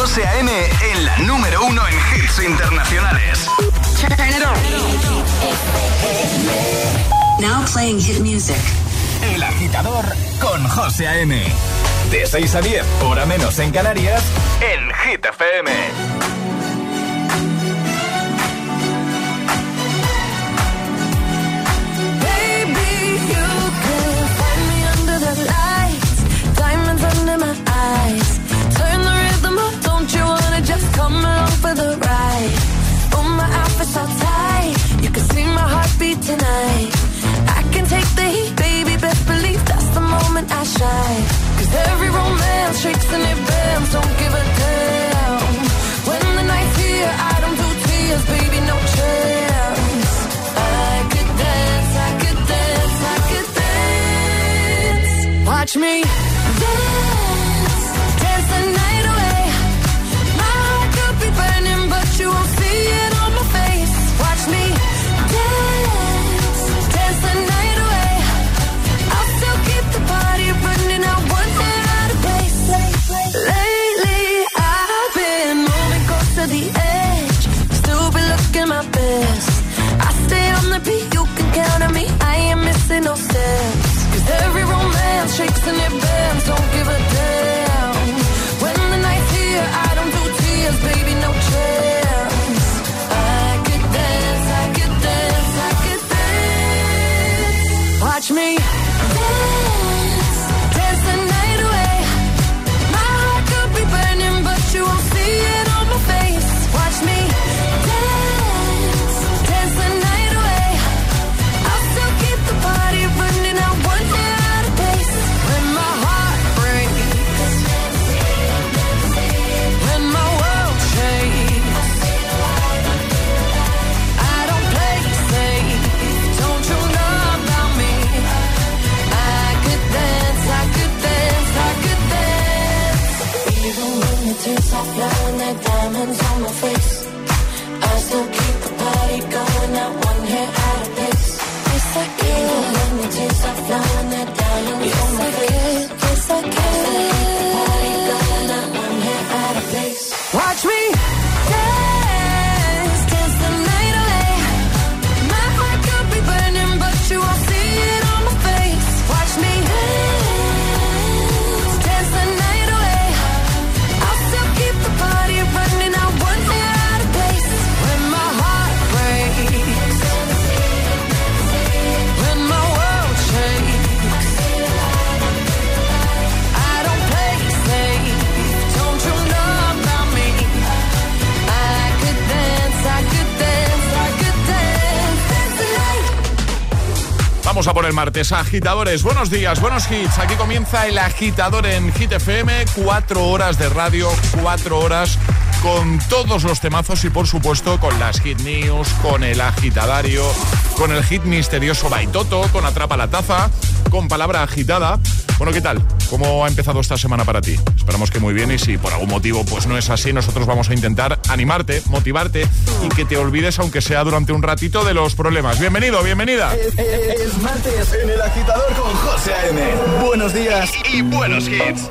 José A.M. en la número uno en hits internacionales. Now playing hit music. El agitador con José A.M. De 6 a 10, hora menos en Canarias, en Hit FM. Tonight. I can take the heat, baby. Best believe that's the moment I shine. Cause every romance shakes and it bends. Don't give a damn. When the night's here, I don't do tears, baby. No chance. I could dance, I could dance, I could dance. Watch me dance, martes. Agitadores, buenos días, buenos hits. Aquí comienza el agitador en Hit FM. Cuatro horas de radio, cuatro horas con todos los temazos y por supuesto con las hit news, con el agitadario, con el hit misterioso Baitoto, con Atrapa la Taza, con palabra agitada. Bueno, ¿qué tal? ¿Cómo ha empezado esta semana para ti? Esperamos que muy bien y si por algún motivo pues no es así, nosotros vamos a intentar animarte, motivarte y que te olvides, aunque sea durante un ratito, de los problemas. Bienvenido, bienvenida. Es, martes en el agitador con José A.M. Buenos días y buenos hits.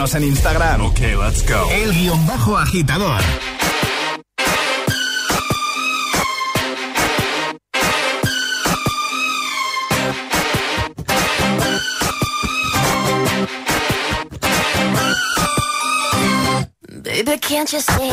Síguenos en Instagram. Ok, let's go. El guion bajo agitador. Baby, can't you see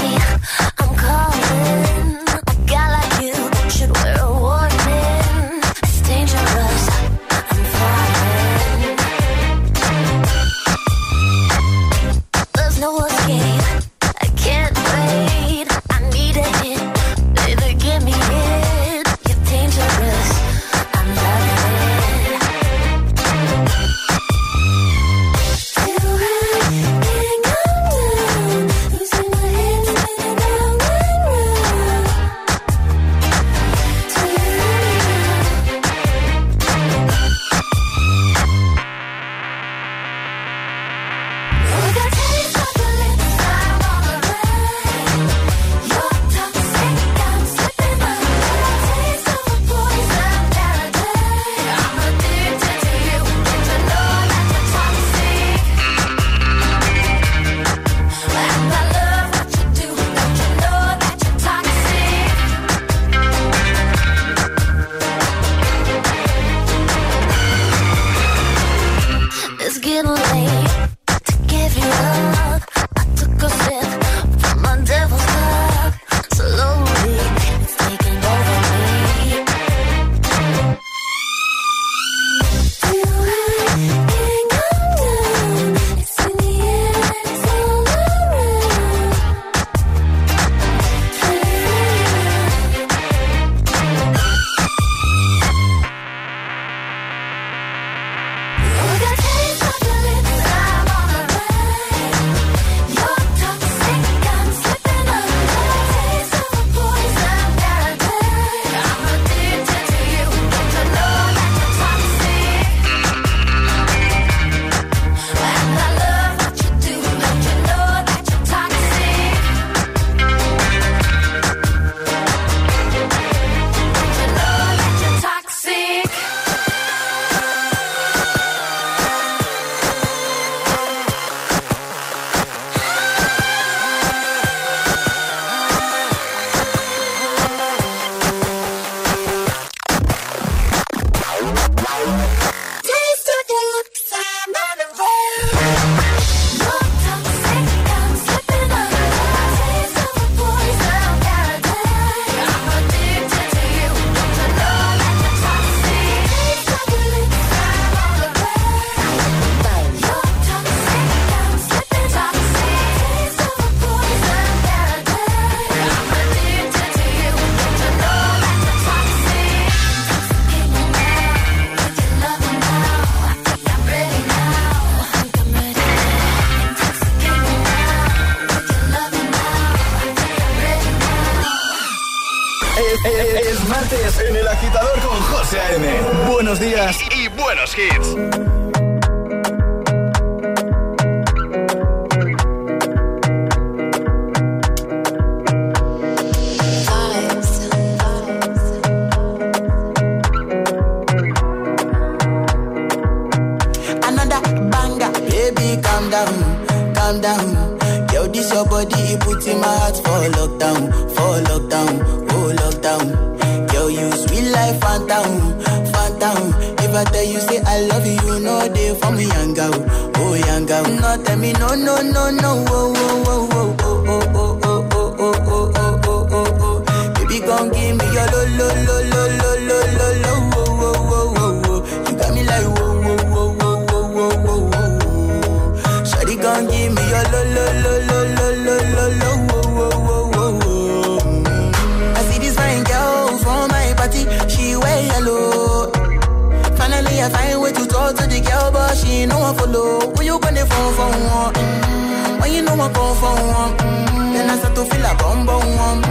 to feel a bum bum.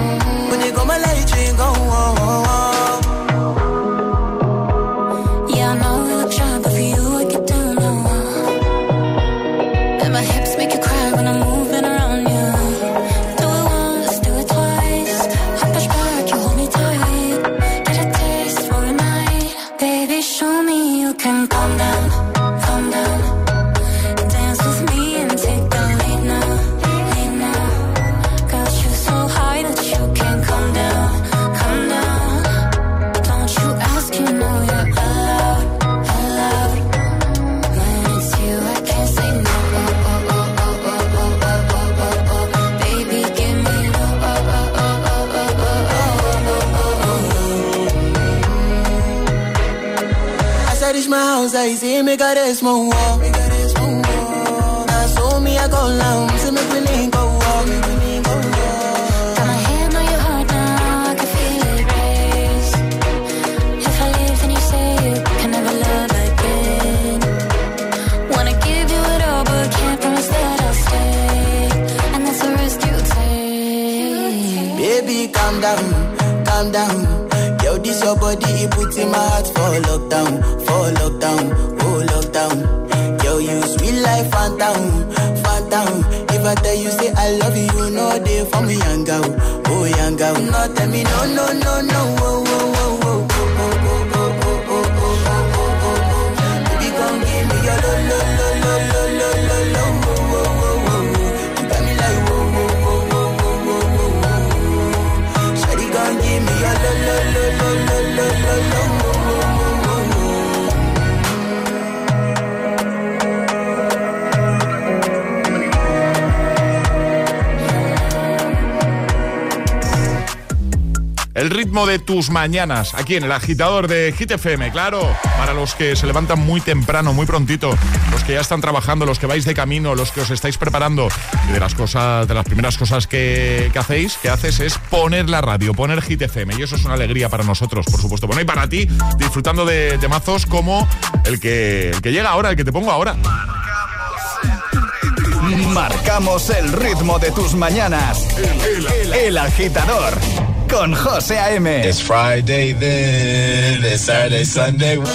When you come and let you go. y si me cares, mon puts in my heart for lockdown, for lockdown, oh lockdown. Yo, you sweet life, phantom, phantom. If I tell you say I love you, you know they for me, young girl, oh young girl. No, tell me no, no, no, no, oh, ritmo de tus mañanas, aquí en el agitador de Hit FM, claro, para los que se levantan muy temprano, muy prontito, los que ya están trabajando, los que vais de camino, los que os estáis preparando. Y de las cosas, de las primeras cosas que, que hacéis, que haces es poner la radio, poner Hit FM. Y eso es una alegría para nosotros, por supuesto. Bueno, y para ti, disfrutando de temazos como el que, el que llega ahora, el que te pongo ahora. Marcamos el ritmo de tus mañanas. El agitador con José A.M. It's Friday then, it's Saturday, Sunday. It's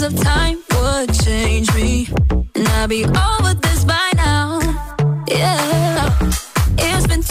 it's Time would change me, and I'd be all.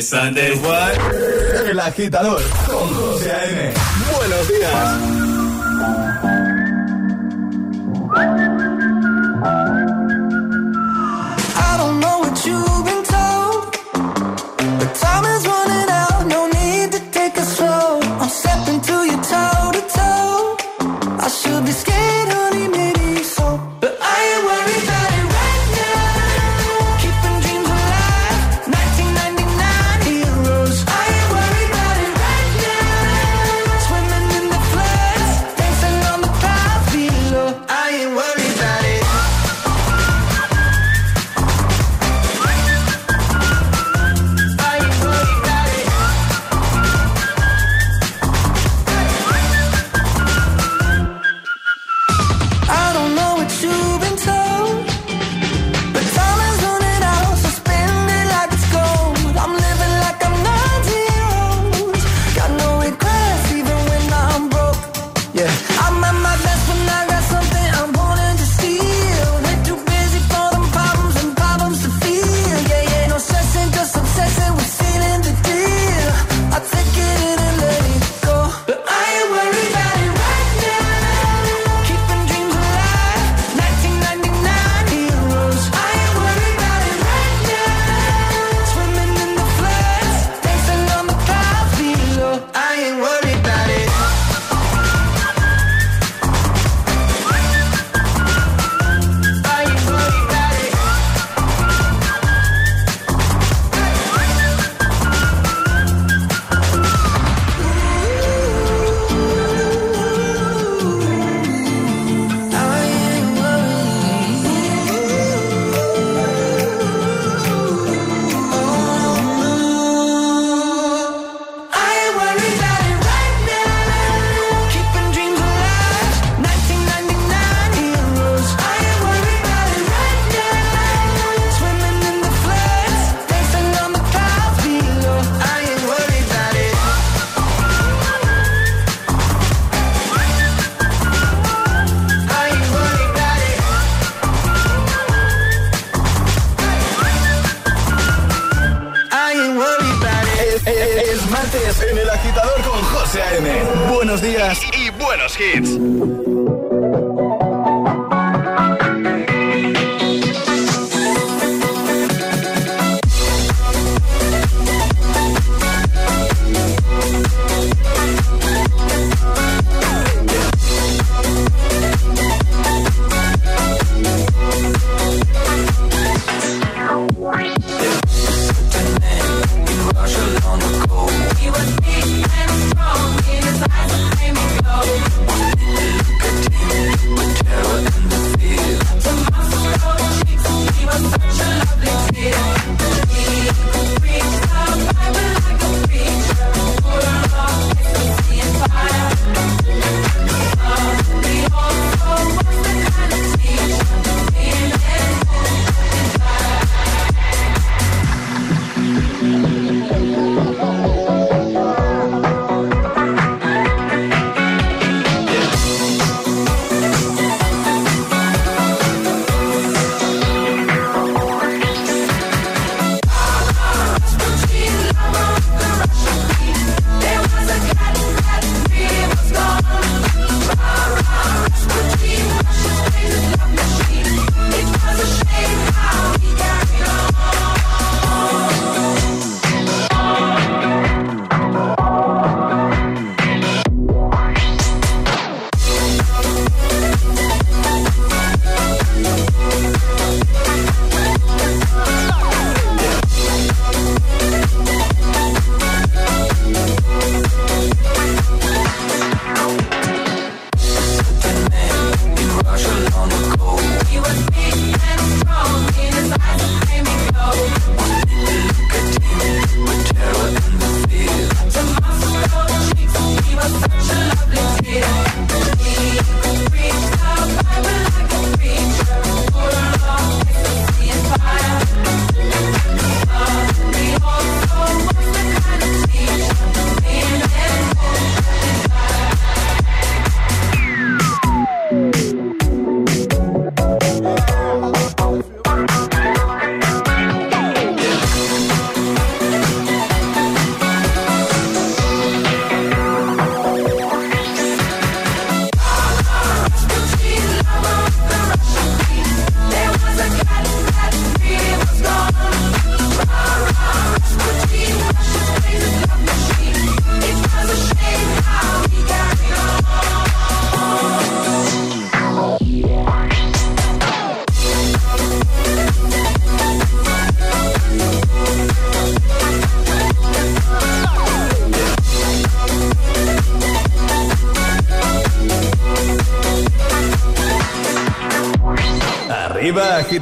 Sunday, what? El agitador kids.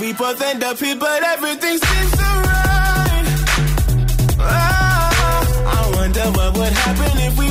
We both end up here, but everything seems so right. Oh, ah, I wonder what would happen if we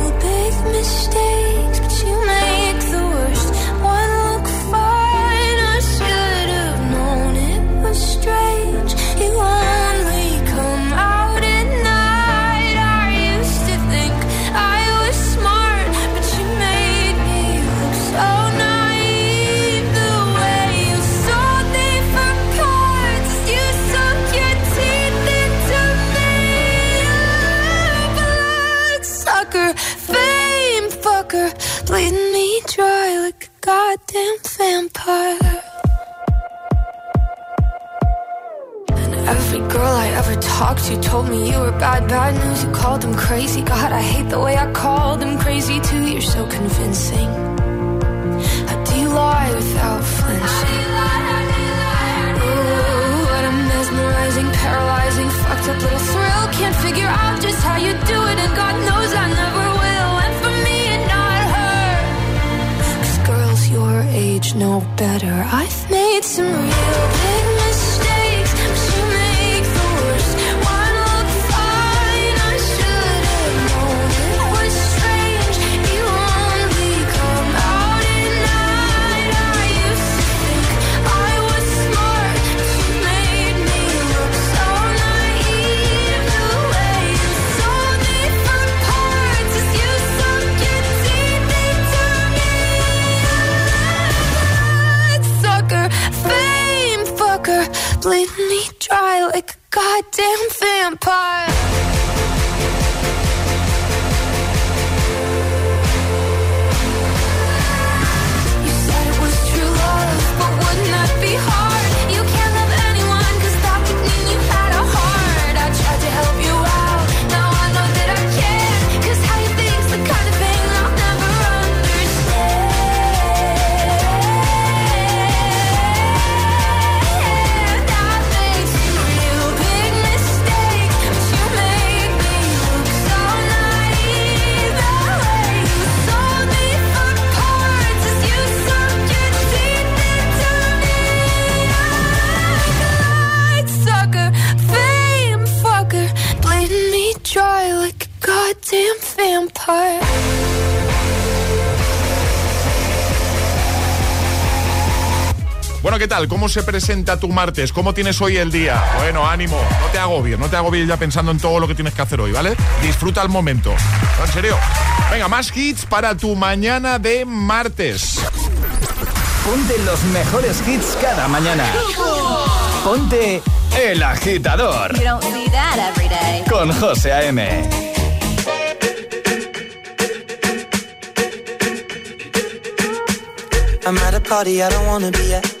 tal? ¿Cómo se presenta tu martes? ¿Cómo tienes hoy el día? Bueno, ánimo, no te agobies, no te agobies ya pensando en todo lo que tienes que hacer hoy, ¿vale? Disfruta el momento. No, en serio. Venga, más hits para tu mañana de martes. Ponte los mejores hits cada mañana. Ponte El Agitador You don't see that every day. con José A.M. I'm at a party I don't wanna be at.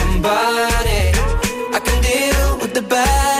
somebody. I can deal with the bad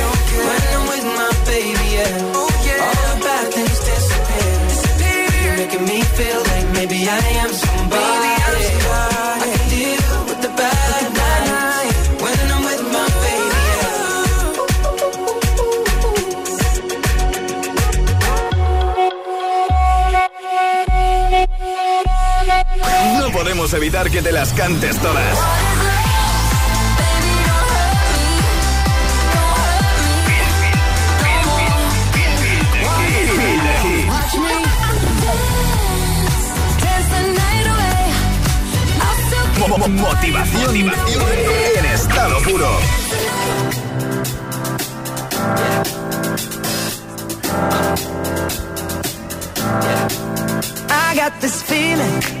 evitar que te las cantes todas. Motivación y en estado puro. I got this feeling.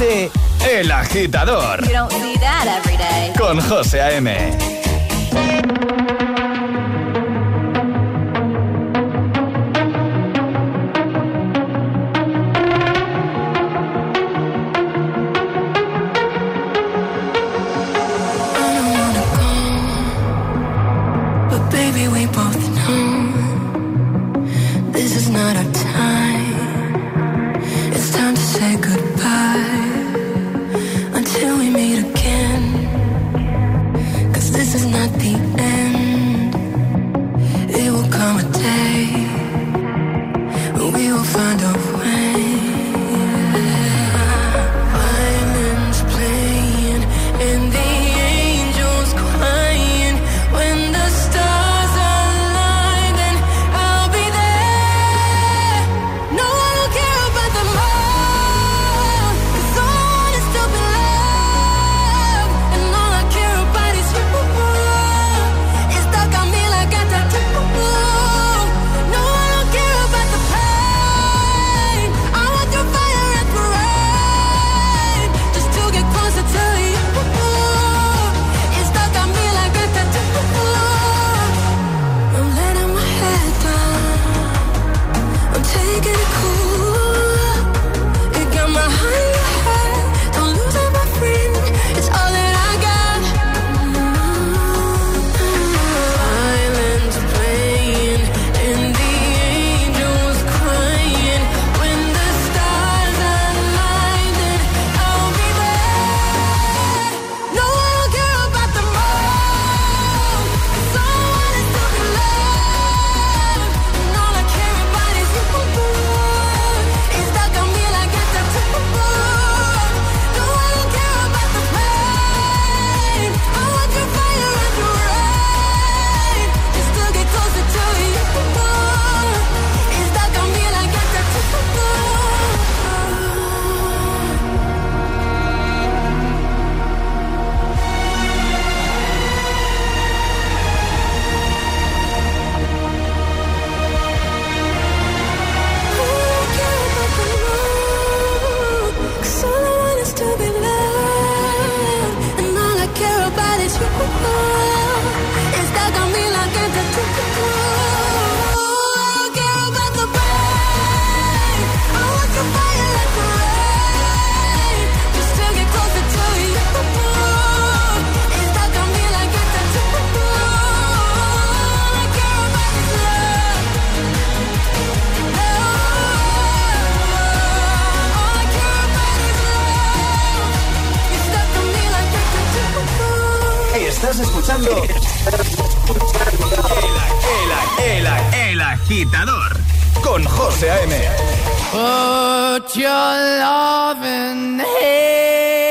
El Agitador. You don't see that every day. Con José A.M. Estás escuchando el, el, el, el agitador con José A.M. Put your loving hand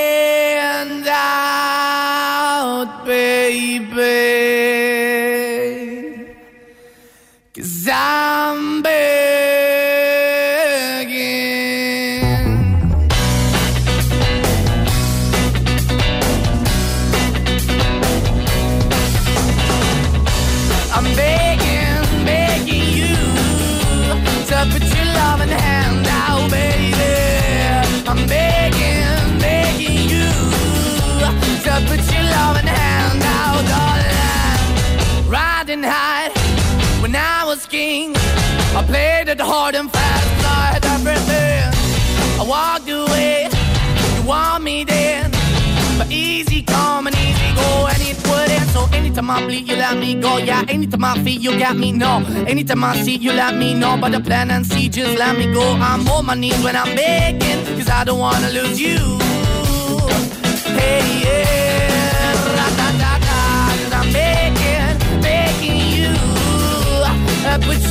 anytime I bleed, you let me go. Yeah, anytime I feel, you got me. No, anytime I see, you let me know. But the plan and see, just let me go. I'm on my knees when I'm begging, cause I don't wanna lose you. Hey, yeah, ra-da-da-da, cause I'm begging, begging you. Uh, put your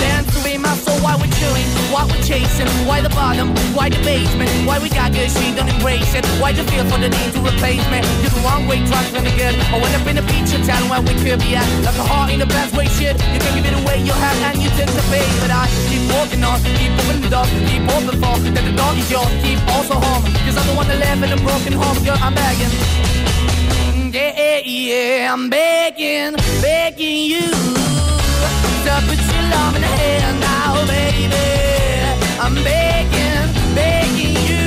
why we're chasing, why the bottom, why the basement, why we got good, she don't embrace it. Why the feel for the need to replace me? You're the wrong way, trying to good. I went up in a feature town where we could be at. Like a heart in the best way, shit. You can give it away, you have, and you take the pay. But I keep walking on, keep moving the door, keep open for that the dog is yours, keep also home. Cause I'm the one that live in a broken home, girl, I'm begging. Yeah, yeah, I'm begging, begging you to put your love in the hand now, baby. I'm begging, begging you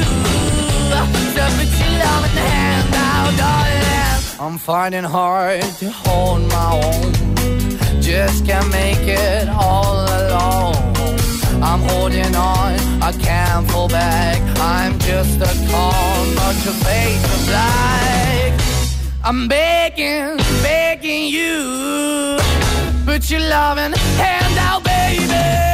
to put your love in the hand now, darling. I'm finding hard to hold my own. Just can't make it all alone. I'm holding on, I can't fall back. I'm just a call, but your face is black. I'm begging, begging you. Put your loving hand out, baby.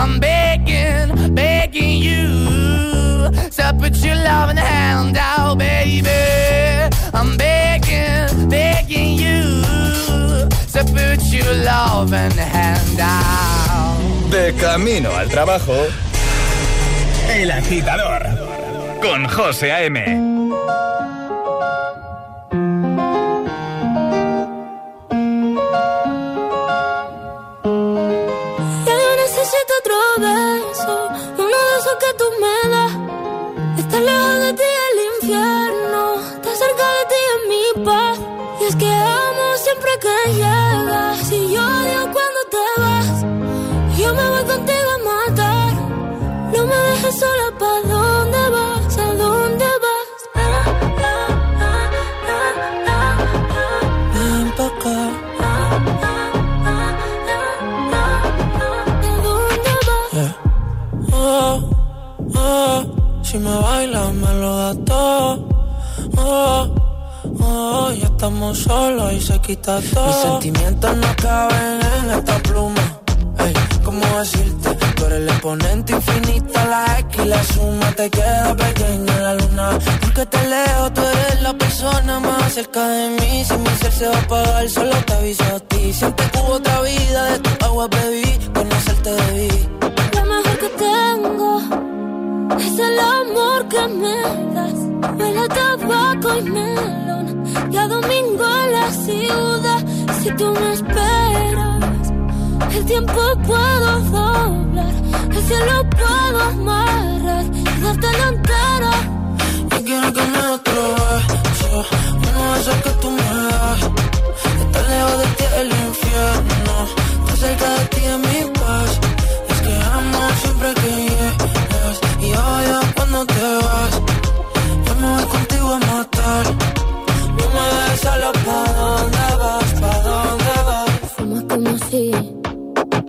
I'm begging, begging you. So put your loving hand out, baby. I'm begging, begging you. So put your loving hand out. De camino al trabajo, El Agitador con José A.M. solos y se quita todo. Mis sentimientos no caben en esta pluma. Ey, ¿cómo decirte? Tú eres el exponente infinito, la X y la suma te queda pequeña en la luna. Porque te leo, tú eres la persona más cerca de mí. Si mi ser se va a apagar, solo te aviso a ti. Siempre que hubo otra vida, de tu agua bebí, conocerte debí. Lo mejor que tengo es el amor que me das. Huele a tabaco y melón. Y a domingo en la ciudad. Si tú me El tiempo puedo doblar, el cielo puedo amarrar y darte la entera. Yo quiero que me otro beso, uno de esos que tú me das. Estar lejos de ti el infierno, estar cerca de ti es mi paz. Es que amo siempre que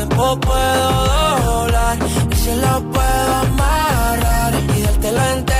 tiempo puedo doblar y se lo puedo amarrar y dártelo entero.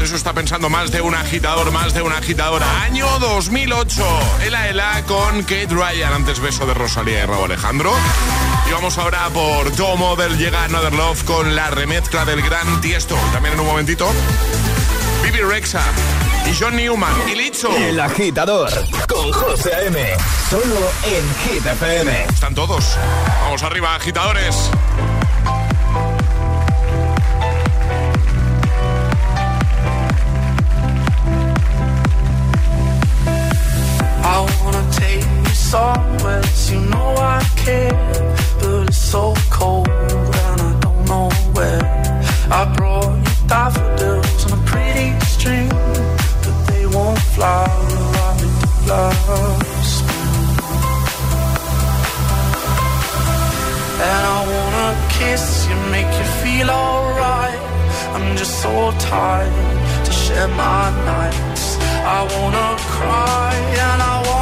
Eso está pensando más de un agitador, más de una agitadora. Año 2008. Ela Ela con Kate Ryan. Antes beso de Rosalía y Raúl Alejandro. Y vamos ahora por Joe Model. Llega Another Love con la remezcla del gran Tiesto. También en un momentito. Bibi Rexa y John Newman y Licho. El agitador con José A.M. Solo en Hit FM. Están todos. Vamos arriba, agitadores. as always, you know I care, but it's so cold and I don't know where. I brought you daffodils on a pretty string, but they won't flower. I've the flowers, and I wanna kiss you, make you feel alright. I'm just so tired to share my nights. I wanna cry and I wanna.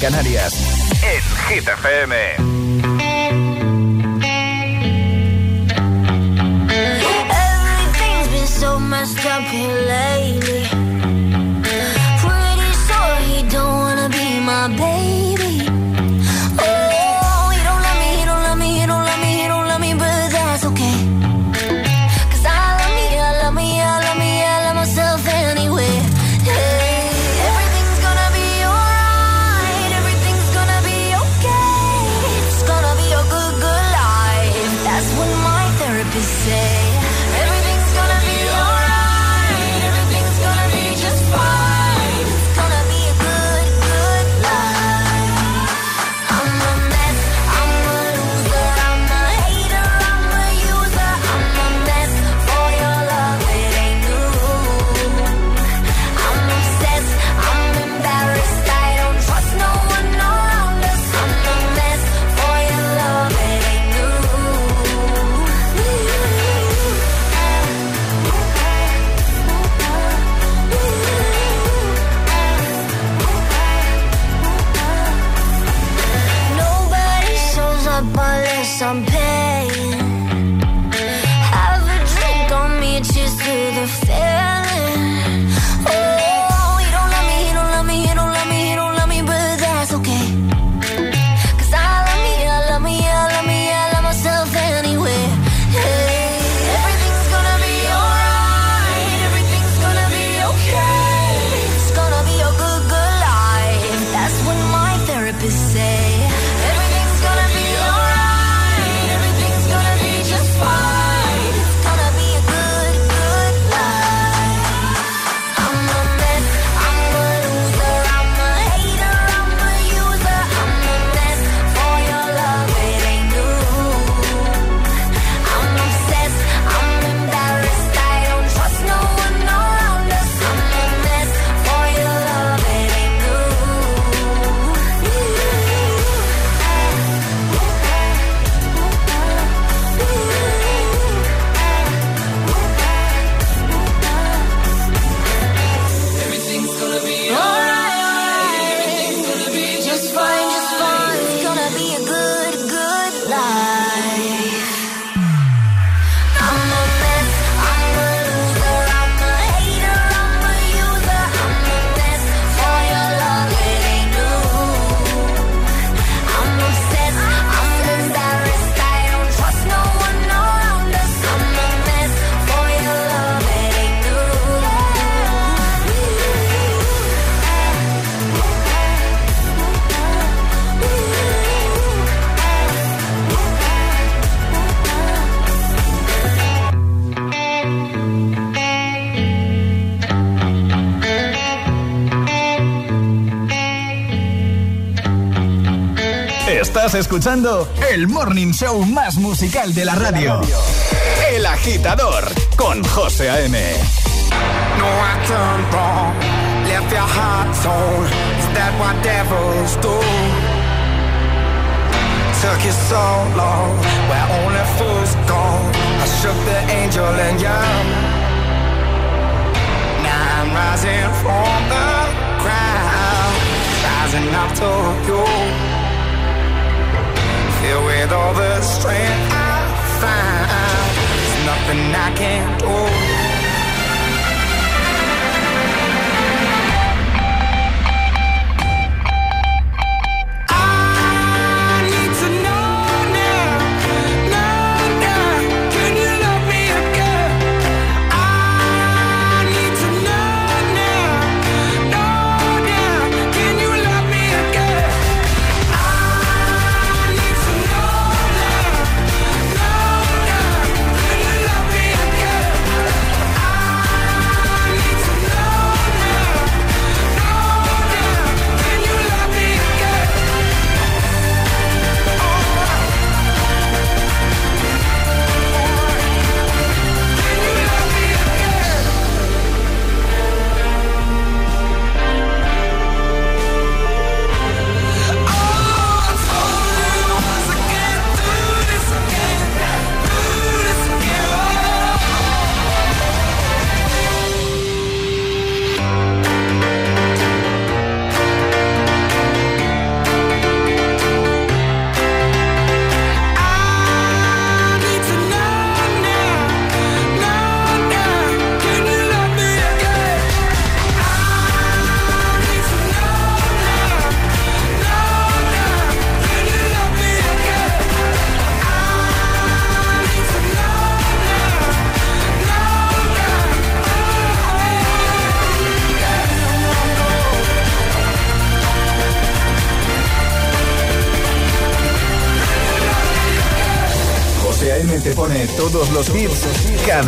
Canarias. Escuchando el morning show más musical de la radio. El agitador con José A.M. No, I wrong, left your heart torn. Is that what devils do? Took you so long, where only fools go. I shook the angel and young. Now I'm rising from the crowd, rising up to you. Filled with all the strength I find, there's nothing I can't do.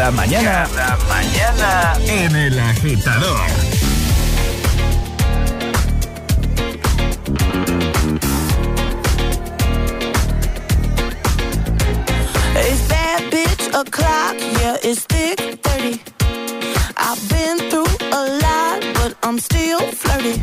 Cada mañana. Cada mañana en el agitador. It's that bitch o'clock, yeah, it's thick 30. I've been through a lot, but I'm still flirty.